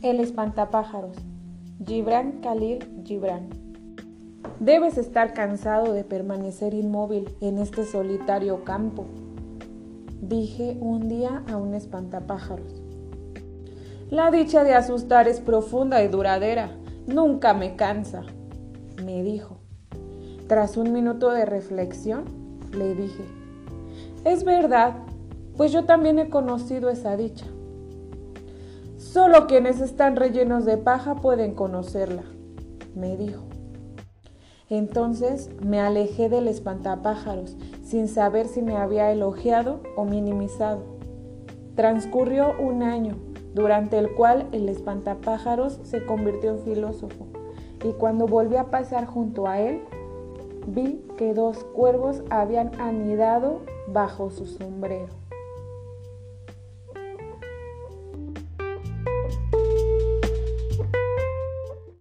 El espantapájaros. Gibran Khalil Gibran. Debes estar cansado de permanecer inmóvil en este solitario campo, dije un día a un espantapájaros. La dicha de asustar es profunda y duradera, nunca me cansa, me dijo. Tras un minuto de reflexión, le dije, es verdad, pues yo también he conocido esa dicha. Solo quienes están rellenos de paja pueden conocerla, me dijo. Entonces me alejé del espantapájaros sin saber si me había elogiado o minimizado. Transcurrió un año, durante el cual el espantapájaros se convirtió en filósofo, y cuando volví a pasar junto a él, vi que dos cuervos habían anidado bajo su sombrero.